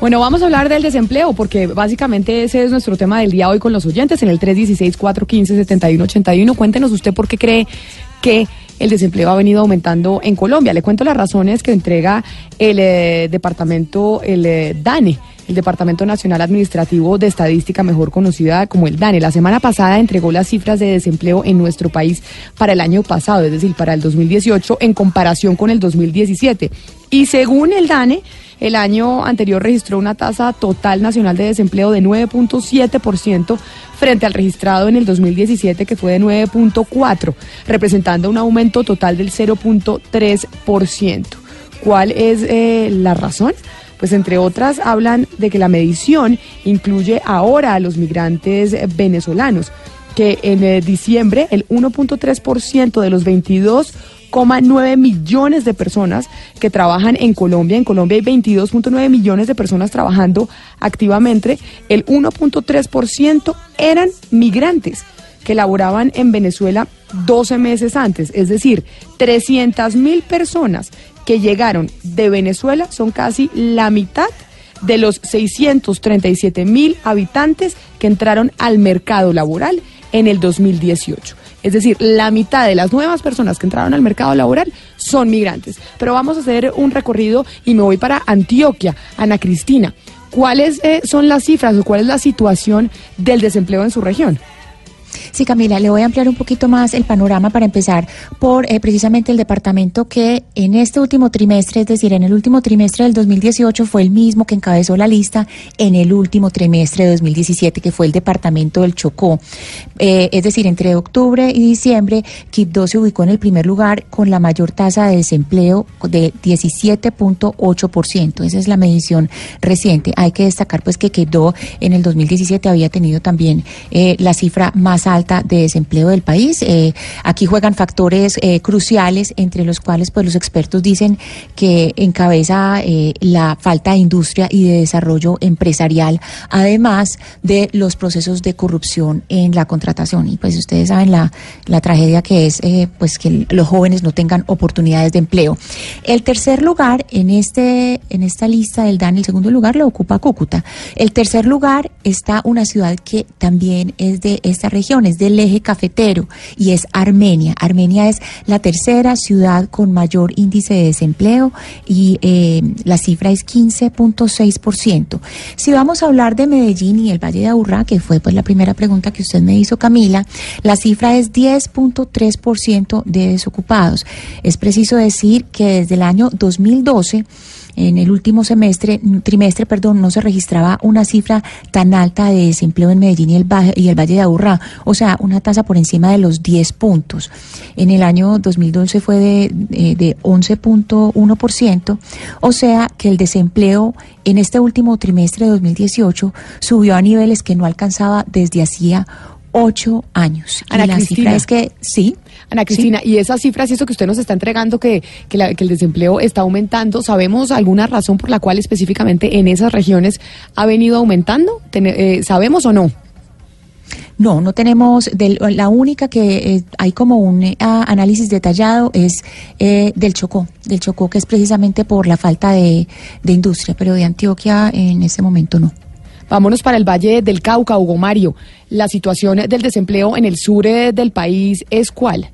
Bueno, vamos a hablar del desempleo porque básicamente ese es nuestro tema del día hoy con los oyentes en el 316-415-7181. Cuéntenos usted por qué cree que el desempleo ha venido aumentando en Colombia. Le cuento las razones que entrega el eh, departamento, el eh, DANE, el Departamento Nacional Administrativo de Estadística, mejor conocida como el DANE. La semana pasada entregó las cifras de desempleo en nuestro país para el año pasado, es decir, para el 2018, en comparación con el 2017. Y según el DANE, el año anterior registró una tasa total nacional de desempleo de 9.7% frente al registrado en el 2017 que fue de 9.4, representando un aumento total del 0.3%. ¿Cuál es eh, la razón? Pues entre otras hablan de que la medición incluye ahora a los migrantes venezolanos, que en eh, diciembre el 1.3% de los 22 nueve millones de personas que trabajan en Colombia. En Colombia hay 22.9 millones de personas trabajando activamente. El 1.3% eran migrantes que laboraban en Venezuela 12 meses antes. Es decir, 300 mil personas que llegaron de Venezuela son casi la mitad de los 637 mil habitantes que entraron al mercado laboral en el 2018. Es decir, la mitad de las nuevas personas que entraron al mercado laboral son migrantes. Pero vamos a hacer un recorrido y me voy para Antioquia, Ana Cristina. ¿Cuáles eh, son las cifras o cuál es la situación del desempleo en su región? Sí, Camila, le voy a ampliar un poquito más el panorama para empezar por eh, precisamente el departamento que en este último trimestre, es decir, en el último trimestre del 2018 fue el mismo que encabezó la lista en el último trimestre de 2017, que fue el departamento del Chocó. Eh, es decir, entre octubre y diciembre, Quibdó se ubicó en el primer lugar con la mayor tasa de desempleo de 17.8%. Esa es la medición reciente. Hay que destacar pues que Quibdó en el 2017 había tenido también eh, la cifra más alta de desempleo del país. Eh, aquí juegan factores eh, cruciales, entre los cuales pues los expertos dicen que encabeza eh, la falta de industria y de desarrollo empresarial, además de los procesos de corrupción en la contratación. Y pues ustedes saben la, la tragedia que es pues que los jóvenes no tengan oportunidades de empleo. El tercer lugar en este en esta lista del DAN, el segundo lugar lo ocupa Cúcuta. El tercer lugar está una ciudad que también es de esta región es del eje cafetero y es Armenia. Armenia es la tercera ciudad con mayor índice de desempleo y eh, la cifra es 15.6%. Si vamos a hablar de Medellín y el Valle de Aburrá, que fue pues la primera pregunta que usted me hizo, Camila, la cifra es 10.3% de desocupados. Es preciso decir que desde el año 2012 en el último semestre, trimestre, perdón, no se registraba una cifra tan alta de desempleo en Medellín y el, y el Valle de Aburrá, o sea, una tasa por encima de los 10 puntos. En el año 2012 fue de, de 11.1%, o sea que el desempleo en este último trimestre de 2018 subió a niveles que no alcanzaba desde hacía ocho años. y la cifra es que sí. Ana Cristina, y esas cifras y eso que usted nos está entregando, que, que, el desempleo está aumentando, ¿sabemos alguna razón por la cual específicamente en esas regiones ha venido aumentando? Eh, ¿Sabemos o no? No, no tenemos, la única que eh, hay como un eh, análisis detallado es del Chocó, del Chocó que es precisamente por la falta de, de industria, pero de Antioquia en ese momento no. Vámonos para el Valle del Cauca, Hugo Mario. ¿La situación del desempleo en el sur eh, del país es cuál?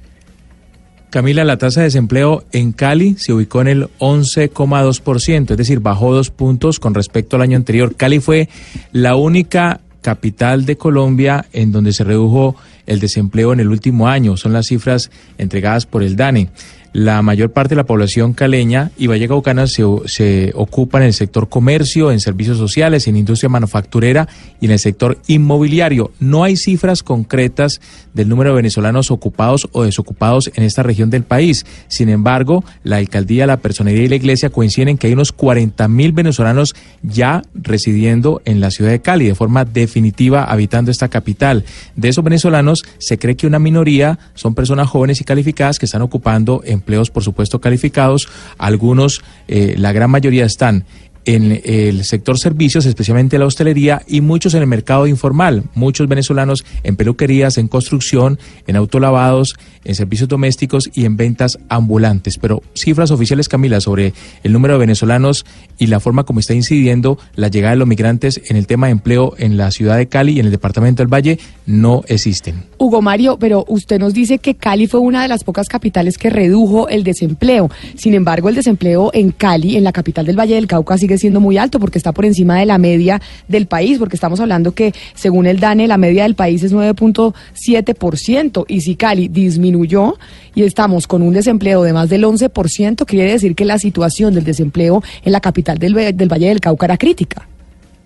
Camila, la tasa de desempleo en Cali se ubicó en el 11,2%, es decir, bajó dos puntos con respecto al año anterior. Cali fue la única capital de Colombia en donde se redujo el desempleo en el último año. Son las cifras entregadas por el DANE. La mayor parte de la población caleña y vallecaucana se, se ocupa en el sector comercio, en servicios sociales, en industria manufacturera y en el sector inmobiliario. No hay cifras concretas del número de venezolanos ocupados o desocupados en esta región del país. Sin embargo, la alcaldía, la personería y la iglesia coinciden en que hay unos 40 mil venezolanos ya residiendo en la ciudad de Cali de forma definitiva habitando esta capital. De esos venezolanos se cree que una minoría son personas jóvenes y calificadas que están ocupando empleos, por supuesto, calificados. Algunos, eh, la gran mayoría están en el sector servicios, especialmente la hostelería, y muchos en el mercado informal, muchos venezolanos en peluquerías, en construcción, en autolavados, en servicios domésticos y en ventas ambulantes. Pero cifras oficiales, Camila, sobre el número de venezolanos y la forma como está incidiendo la llegada de los migrantes en el tema de empleo en la ciudad de Cali y en el departamento del Valle no existen. Hugo Mario, pero usted nos dice que Cali fue una de las pocas capitales que redujo el desempleo. Sin embargo, el desempleo en Cali, en la capital del Valle del Cauca, sigue siendo muy alto porque está por encima de la media del país, porque estamos hablando que según el DANE la media del país es 9.7% y si Cali disminuyó y estamos con un desempleo de más del 11%, quiere decir que la situación del desempleo en la capital del, del Valle del Cauca era crítica.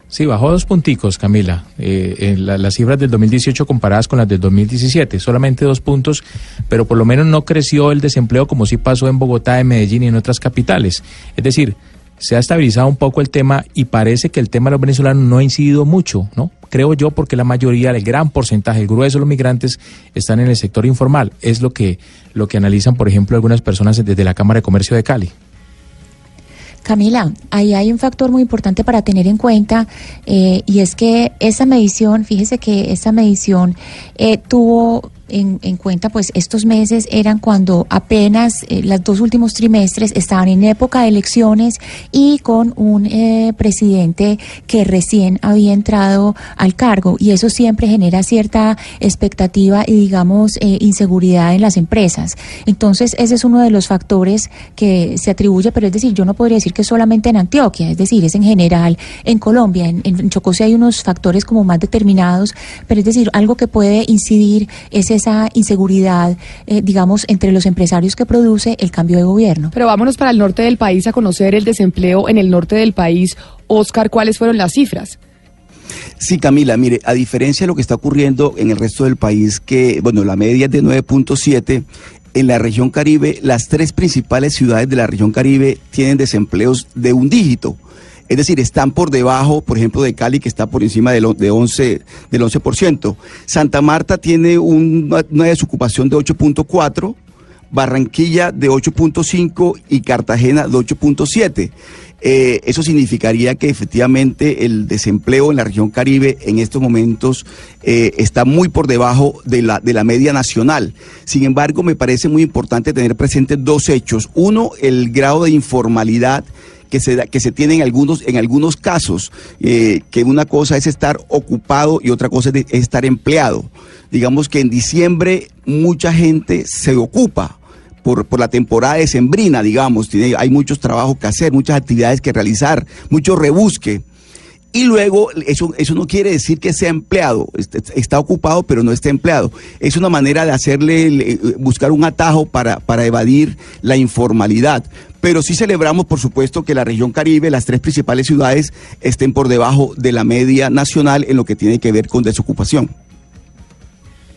Sí, bajó dos punticos, Camila. Eh, en la, las cifras del 2018 comparadas con las del 2017, solamente dos puntos, pero por lo menos no creció el desempleo como sí pasó en Bogotá, en Medellín y en otras capitales. Es decir, se ha estabilizado un poco el tema y parece que el tema de los venezolanos no ha incidido mucho, ¿no? Creo yo porque la mayoría, el gran porcentaje, el grueso de los migrantes están en el sector informal. Es lo que, lo que analizan, por ejemplo, algunas personas desde la Cámara de Comercio de Cali. Camila, ahí hay un factor muy importante para tener en cuenta eh, y es que esa medición, fíjese que esa medición eh, tuvo en, en, cuenta, pues estos meses eran cuando apenas eh, los dos últimos trimestres estaban en época de elecciones y con un eh, presidente que recién había entrado al cargo y eso siempre genera cierta expectativa y digamos eh, inseguridad en las empresas. Entonces ese es uno de los factores que se atribuye, pero es decir, yo no podría decir que solamente en Antioquia, es decir, es en general en Colombia, en, en Chocó hay unos factores como más determinados, pero es decir, algo que puede incidir es esa inseguridad, eh, digamos, entre los empresarios que produce el cambio de gobierno. Pero vámonos para el norte del país a conocer el desempleo en el norte del país. Oscar, ¿cuáles fueron las cifras? Sí, Camila, mire, a diferencia de lo que está ocurriendo en el resto del país, que, bueno, la media es de 9.7, en la región Caribe, las tres principales ciudades de la región Caribe tienen desempleos de un dígito. Es decir, están por debajo, por ejemplo, de Cali, que está por encima del, de 11, del 11%. Santa Marta tiene una, una desocupación de 8.4%. Barranquilla de 8.5 y Cartagena de 8.7. Eh, eso significaría que efectivamente el desempleo en la región Caribe en estos momentos eh, está muy por debajo de la, de la media nacional. Sin embargo, me parece muy importante tener presentes dos hechos. Uno, el grado de informalidad que se, que se tiene en algunos, en algunos casos, eh, que una cosa es estar ocupado y otra cosa es, de, es estar empleado. Digamos que en diciembre mucha gente se ocupa. Por, por, la temporada decembrina, digamos, tiene, hay muchos trabajos que hacer, muchas actividades que realizar, mucho rebusque. Y luego, eso, eso no quiere decir que sea empleado, está, está, ocupado pero no está empleado. Es una manera de hacerle, buscar un atajo para, para evadir la informalidad. Pero sí celebramos, por supuesto, que la región Caribe, las tres principales ciudades, estén por debajo de la media nacional en lo que tiene que ver con desocupación.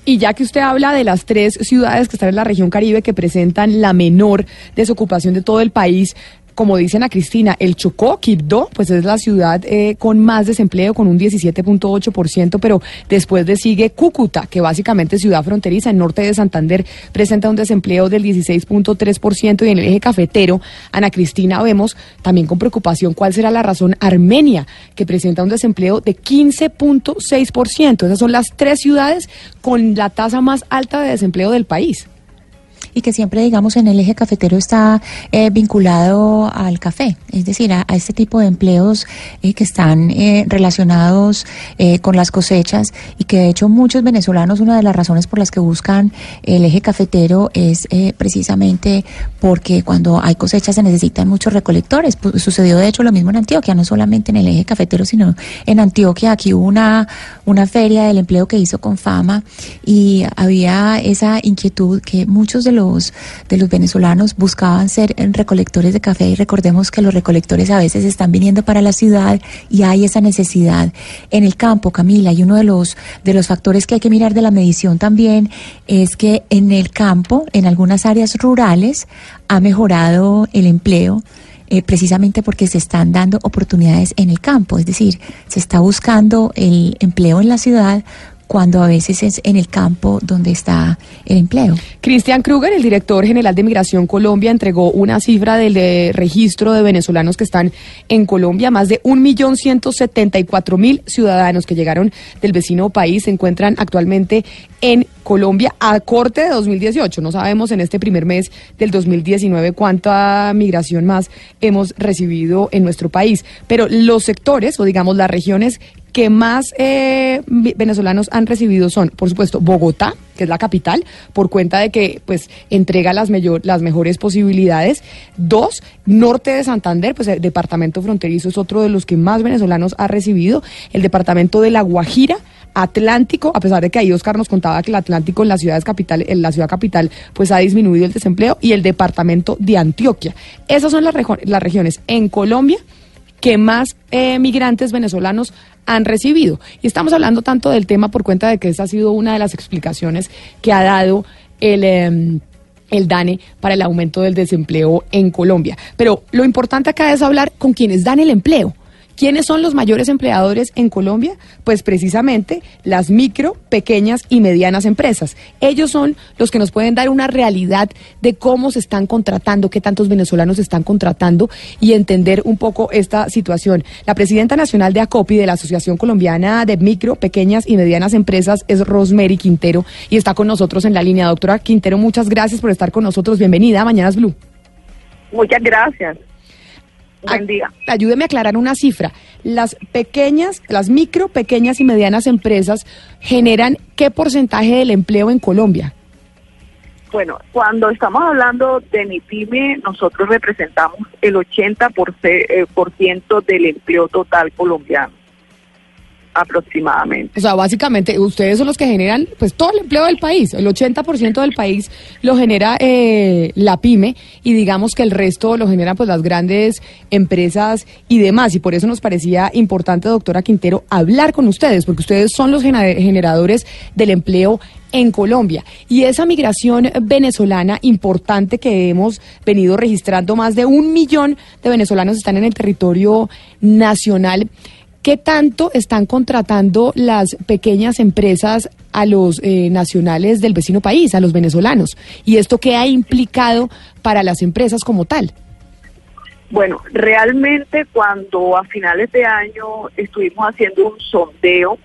Y ya que usted habla de las tres ciudades que están en la región Caribe que presentan la menor desocupación de todo el país, como dicen a Cristina, el Chocó, Quibdó, pues es la ciudad eh, con más desempleo, con un 17.8%, pero después le sigue Cúcuta, que básicamente es ciudad fronteriza, en norte de Santander, presenta un desempleo del 16.3%, y en el eje cafetero, Ana Cristina, vemos también con preocupación cuál será la razón Armenia, que presenta un desempleo de 15.6%. Esas son las tres ciudades con la tasa más alta de desempleo del país que siempre, digamos, en el eje cafetero está eh, vinculado al café, es decir, a, este tipo de empleos eh, que están eh, relacionados con las cosechas y que de hecho muchos venezolanos, una de las razones por las que buscan el eje cafetero es precisamente porque cuando hay cosechas se necesitan muchos recolectores. Sucedió de hecho lo mismo en Antioquia, no solamente en el eje cafetero, sino en Antioquia. Aquí hubo una, una feria del empleo que hizo con fama y había esa inquietud que muchos de los de los venezolanos buscaban ser recolectores de café y recordemos que los recolectores a veces están viniendo para la ciudad y hay esa necesidad en el campo, Camila, y uno de los, de los factores que hay que mirar de la medición también es que en el campo, en algunas áreas rurales, ha mejorado el empleo. Eh, precisamente porque se están dando oportunidades en el campo, es decir, se está buscando el empleo en la ciudad cuando a veces es en el campo donde está el empleo. Cristian Kruger, el director general de Migración Colombia, entregó una cifra del de registro de venezolanos que están en Colombia. Más de 1.174.000 ciudadanos que llegaron del vecino país se encuentran actualmente en Colombia a corte de 2018. No sabemos en este primer mes del 2019 cuánta migración más hemos recibido en nuestro país, pero los sectores o digamos las regiones que más eh, venezolanos han recibido son, por supuesto, Bogotá, que es la capital, por cuenta de que pues entrega las, las mejores posibilidades. Dos, norte de Santander, pues el departamento fronterizo es otro de los que más venezolanos ha recibido. El departamento de La Guajira, Atlántico, a pesar de que ahí Oscar nos contaba que el Atlántico en la ciudad capital, en la ciudad capital, pues ha disminuido el desempleo, y el departamento de Antioquia. Esas son las, las regiones en Colombia que más eh, migrantes venezolanos han recibido. Y estamos hablando tanto del tema por cuenta de que esa ha sido una de las explicaciones que ha dado el... Em, el DANE para el aumento del desempleo en Colombia. Pero lo importante acá es hablar con quienes dan el empleo. ¿Quiénes son los mayores empleadores en Colombia? Pues precisamente las micro, pequeñas y medianas empresas. Ellos son los que nos pueden dar una realidad de cómo se están contratando, qué tantos venezolanos están contratando y entender un poco esta situación. La presidenta nacional de ACOPI, de la Asociación Colombiana de Micro, Pequeñas y Medianas Empresas, es Rosemary Quintero y está con nosotros en la línea. Doctora Quintero, muchas gracias por estar con nosotros. Bienvenida a Mañanas Blue. Muchas gracias. Buen día. Ayúdeme a aclarar una cifra. Las pequeñas, las micro, pequeñas y medianas empresas generan qué porcentaje del empleo en Colombia? Bueno, cuando estamos hablando de MIPYME, nosotros representamos el 80% eh, del empleo total colombiano aproximadamente. O sea, básicamente ustedes son los que generan pues todo el empleo del país, el 80% del país lo genera eh, la pyme y digamos que el resto lo generan pues las grandes empresas y demás y por eso nos parecía importante, doctora Quintero, hablar con ustedes porque ustedes son los generadores del empleo en Colombia. Y esa migración venezolana importante que hemos venido registrando, más de un millón de venezolanos están en el territorio nacional. ¿Qué tanto están contratando las pequeñas empresas a los eh, nacionales del vecino país, a los venezolanos? ¿Y esto qué ha implicado para las empresas como tal? Bueno, realmente cuando a finales de año estuvimos haciendo un sondeo,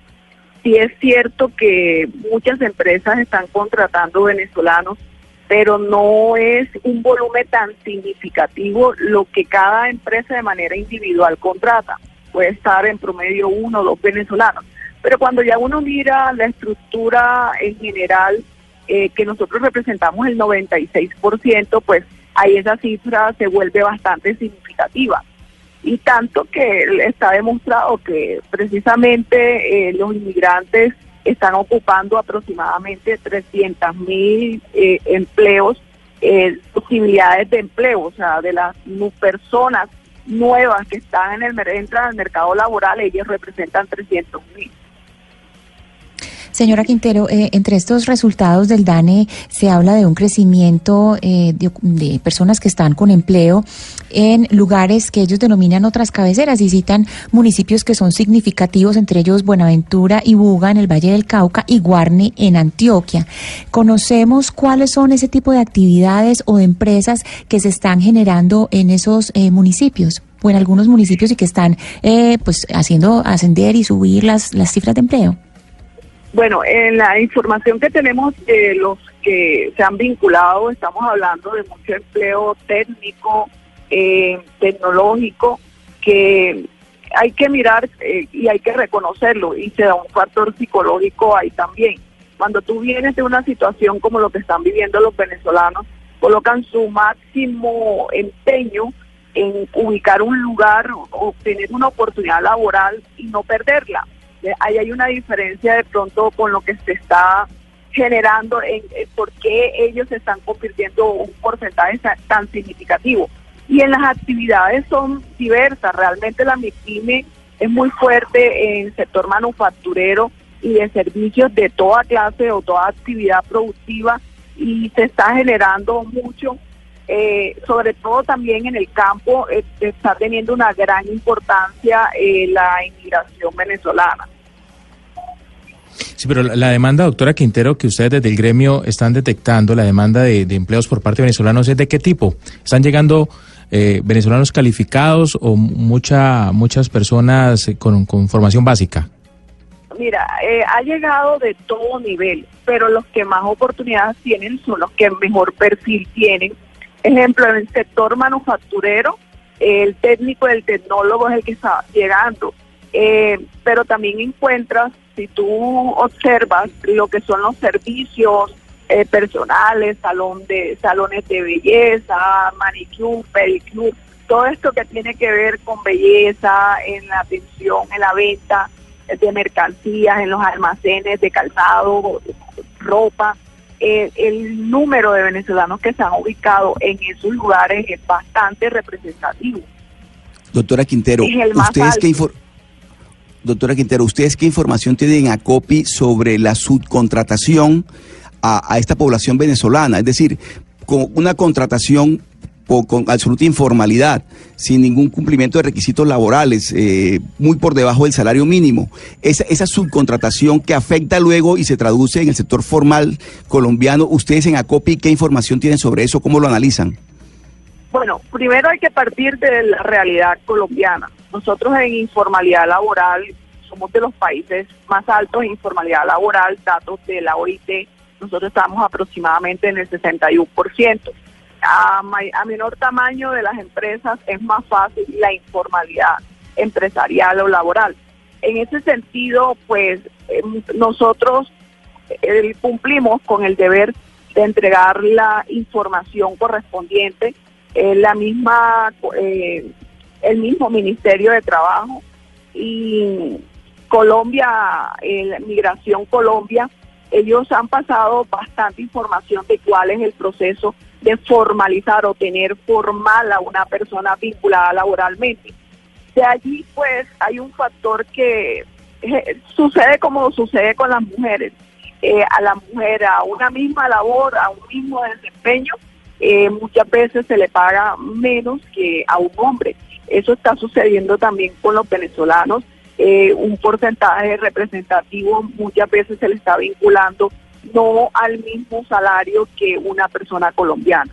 sí es cierto que muchas empresas están contratando venezolanos, pero no es un volumen tan significativo lo que cada empresa de manera individual contrata puede estar en promedio uno o dos venezolanos. Pero cuando ya uno mira la estructura en general, eh, que nosotros representamos el 96%, pues ahí esa cifra se vuelve bastante significativa. Y tanto que está demostrado que precisamente eh, los inmigrantes están ocupando aproximadamente 300 mil eh, empleos, posibilidades de empleo, o sea, de las personas nuevas que están en el entran al mercado laboral, ellos representan 300 mil. Señora Quintero, eh, entre estos resultados del DANE se habla de un crecimiento eh, de, personas que están con empleo en lugares que ellos denominan otras cabeceras y citan municipios que son significativos, entre ellos Buenaventura y Buga en el Valle del Cauca y Guarne en Antioquia. ¿Conocemos cuáles son ese tipo de actividades o de empresas que se están generando en esos eh, municipios? o en algunos municipios y que están pues haciendo ascender y subir las, las cifras de empleo? Bueno, en la información que tenemos de los que se han vinculado, estamos hablando de mucho empleo técnico, eh, tecnológico, que hay que mirar eh, y hay que reconocerlo y se da un factor psicológico ahí también. Cuando tú vienes de una situación como lo que están viviendo los venezolanos, colocan su máximo empeño en ubicar un lugar, obtener una oportunidad laboral y no perderla ahí hay una diferencia de pronto con lo que se está generando en, por qué ellos están convirtiendo un porcentaje tan significativo. Y en las actividades son diversas, realmente la MIPYME es muy fuerte en sector manufacturero y de servicios de toda clase o toda actividad productiva y se está generando mucho, eh, sobre todo también en el campo, eh, está teniendo una gran importancia eh, la inmigración venezolana. Sí, pero la, demanda, doctora Quintero, que ustedes desde el gremio están detectando, la demanda de, empleos por parte de venezolanos, ¿es de qué tipo? ¿Están llegando eh, venezolanos calificados o mucha, muchas personas con, formación básica? Mira, eh, ha llegado de todo nivel, pero los que más oportunidades tienen son los que mejor perfil tienen. Ejemplo, en el sector manufacturero, el técnico, el tecnólogo es el que está llegando eh, pero también encuentras, si tú observas lo que son los servicios eh, personales, salón de salones de belleza, manicure, pedicure, todo esto que tiene que ver con belleza, en la atención, en la venta de mercancías, en los almacenes de calzado, ropa. Eh, el número de venezolanos que se han ubicado en esos lugares es bastante representativo. Doctora Quintero, ¿ustedes qué, Doctora Quintero, ¿ustedes qué información tienen a COPI sobre la subcontratación a, esta población venezolana? Es decir, con una contratación con absoluta informalidad, sin ningún cumplimiento de requisitos laborales, eh, muy por debajo del salario mínimo. Esa, esa subcontratación que afecta luego y se traduce en el sector formal colombiano, ¿ustedes en ACOPI qué información tienen sobre eso? ¿Cómo lo analizan? Bueno, primero hay que partir de la realidad colombiana. Nosotros en informalidad laboral somos de los países más altos en informalidad laboral, datos de la OIT, nosotros estamos aproximadamente en el 61%. A, a menor tamaño de las empresas es más fácil la informalidad empresarial o laboral. En ese sentido, pues em, nosotros eh, cumplimos con el deber de entregar la información correspondiente eh, la misma, eh, el mismo Ministerio de Trabajo y Colombia, Migración Colombia, ellos han pasado bastante información de cuál es el proceso de formalizar o tener formal a una persona vinculada laboralmente. De allí, pues, hay un factor que sucede como sucede con las mujeres. a la mujer, a una misma labor, a un mismo desempeño, eh, muchas veces se le paga menos que a un hombre. Eso está sucediendo también con los venezolanos. Eh, un porcentaje representativo muchas veces se le está vinculando no al mismo salario que una persona colombiana.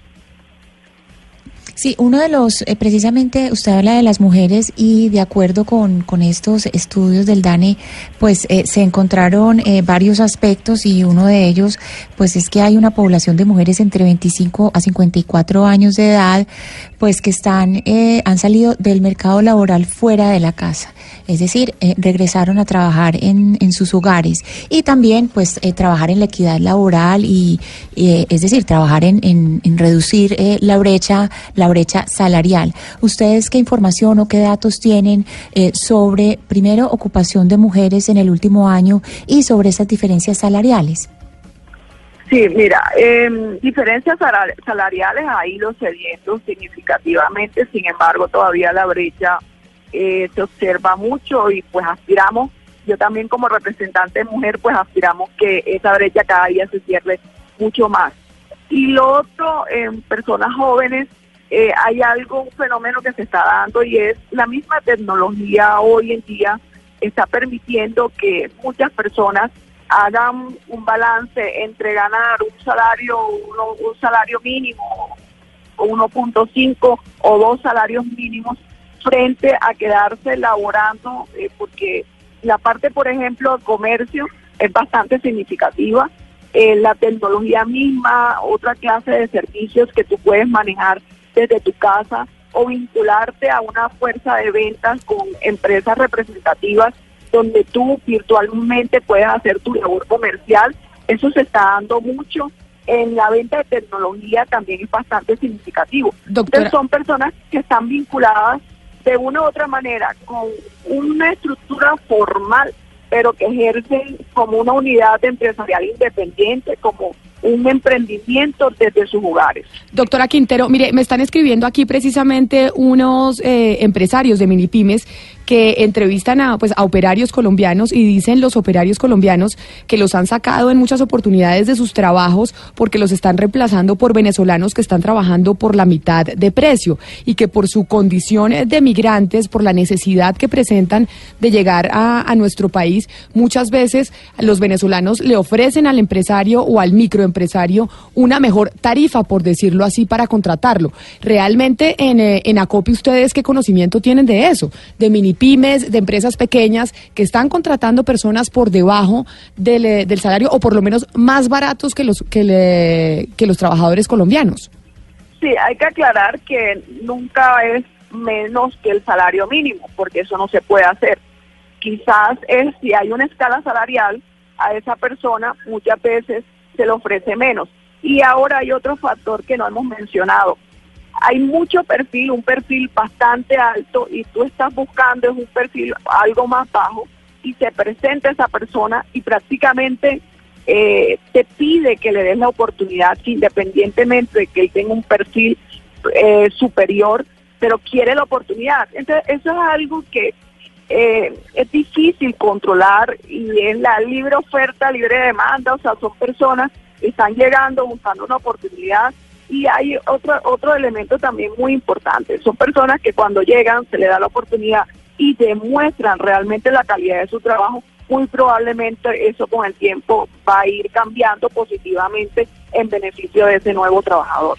Sí, uno de los, eh, precisamente usted habla de las mujeres y de acuerdo con, con estos estudios del DANE, pues eh, se encontraron eh, varios aspectos y uno de ellos, pues es que hay una población de mujeres entre 25 a 54 años de edad, pues que están, han salido del mercado laboral fuera de la casa, es decir, regresaron a trabajar en, en, sus hogares y también, pues, trabajar en la equidad laboral y, es decir, trabajar en, en, en reducir la brecha la brecha salarial. ¿Ustedes qué información o qué datos tienen eh, sobre, primero, ocupación de mujeres en el último año y sobre esas diferencias salariales? Sí, mira, eh, diferencias salariales ha ido cediendo significativamente, sin embargo todavía la brecha eh, se observa mucho y pues aspiramos, yo también como representante de mujer, pues aspiramos que esa brecha cada día se cierre mucho más. Y lo otro, en personas jóvenes, eh, hay algo, un fenómeno que se está dando y es la misma tecnología hoy en día está permitiendo que muchas personas hagan un balance entre ganar un salario, un salario mínimo o 1.5 o dos salarios mínimos frente a quedarse laborando, eh, porque la parte, por ejemplo, del comercio es bastante significativa. Eh, la tecnología misma, otra clase de servicios que tú puedes manejar desde tu casa o vincularte a una fuerza de ventas con empresas representativas donde tú virtualmente puedes hacer tu labor comercial. Eso se está dando mucho. En la venta de tecnología también es bastante significativo. Entonces son personas que están vinculadas de una u otra manera con una estructura formal pero que ejercen como una unidad empresarial independiente, como un emprendimiento desde sus hogares. Doctora Quintero, mire, me están escribiendo aquí precisamente unos eh, empresarios de mini pymes que entrevistan a, pues, a operarios colombianos y dicen los operarios colombianos que los han sacado en muchas oportunidades de sus trabajos porque los están reemplazando por venezolanos que están trabajando por la mitad de precio y que por su condición de migrantes, por la necesidad que presentan de llegar a, nuestro país, muchas veces los venezolanos le ofrecen al empresario o al microempresario una mejor tarifa, por decirlo así, para contratarlo. Realmente en, eh, en ACOPI ustedes qué conocimiento tienen de eso, de mini pymes, de empresas pequeñas que están contratando personas por debajo del, eh, del salario o por lo menos más baratos que los, que, le- que los trabajadores colombianos. Sí, hay que aclarar que nunca es menos que el salario mínimo, porque eso no se puede hacer. Quizás es si hay una escala salarial a esa persona, muchas veces se le ofrece menos. Y ahora hay otro factor que no hemos mencionado. Hay mucho perfil, un perfil bastante alto y tú estás buscando es un perfil algo más bajo y se presenta esa persona y prácticamente eh, te pide que le des la oportunidad independientemente de que él tenga un perfil eh, superior, pero quiere la oportunidad. Entonces, eso es algo que eh, es difícil controlar y es la libre oferta, libre demanda, o sea, son personas que están llegando buscando una oportunidad y hay otro, otro elemento también muy importante, son personas que cuando llegan se les da la oportunidad y demuestran realmente la calidad de su trabajo, muy probablemente eso con el tiempo va a ir cambiando positivamente en beneficio de ese nuevo trabajador.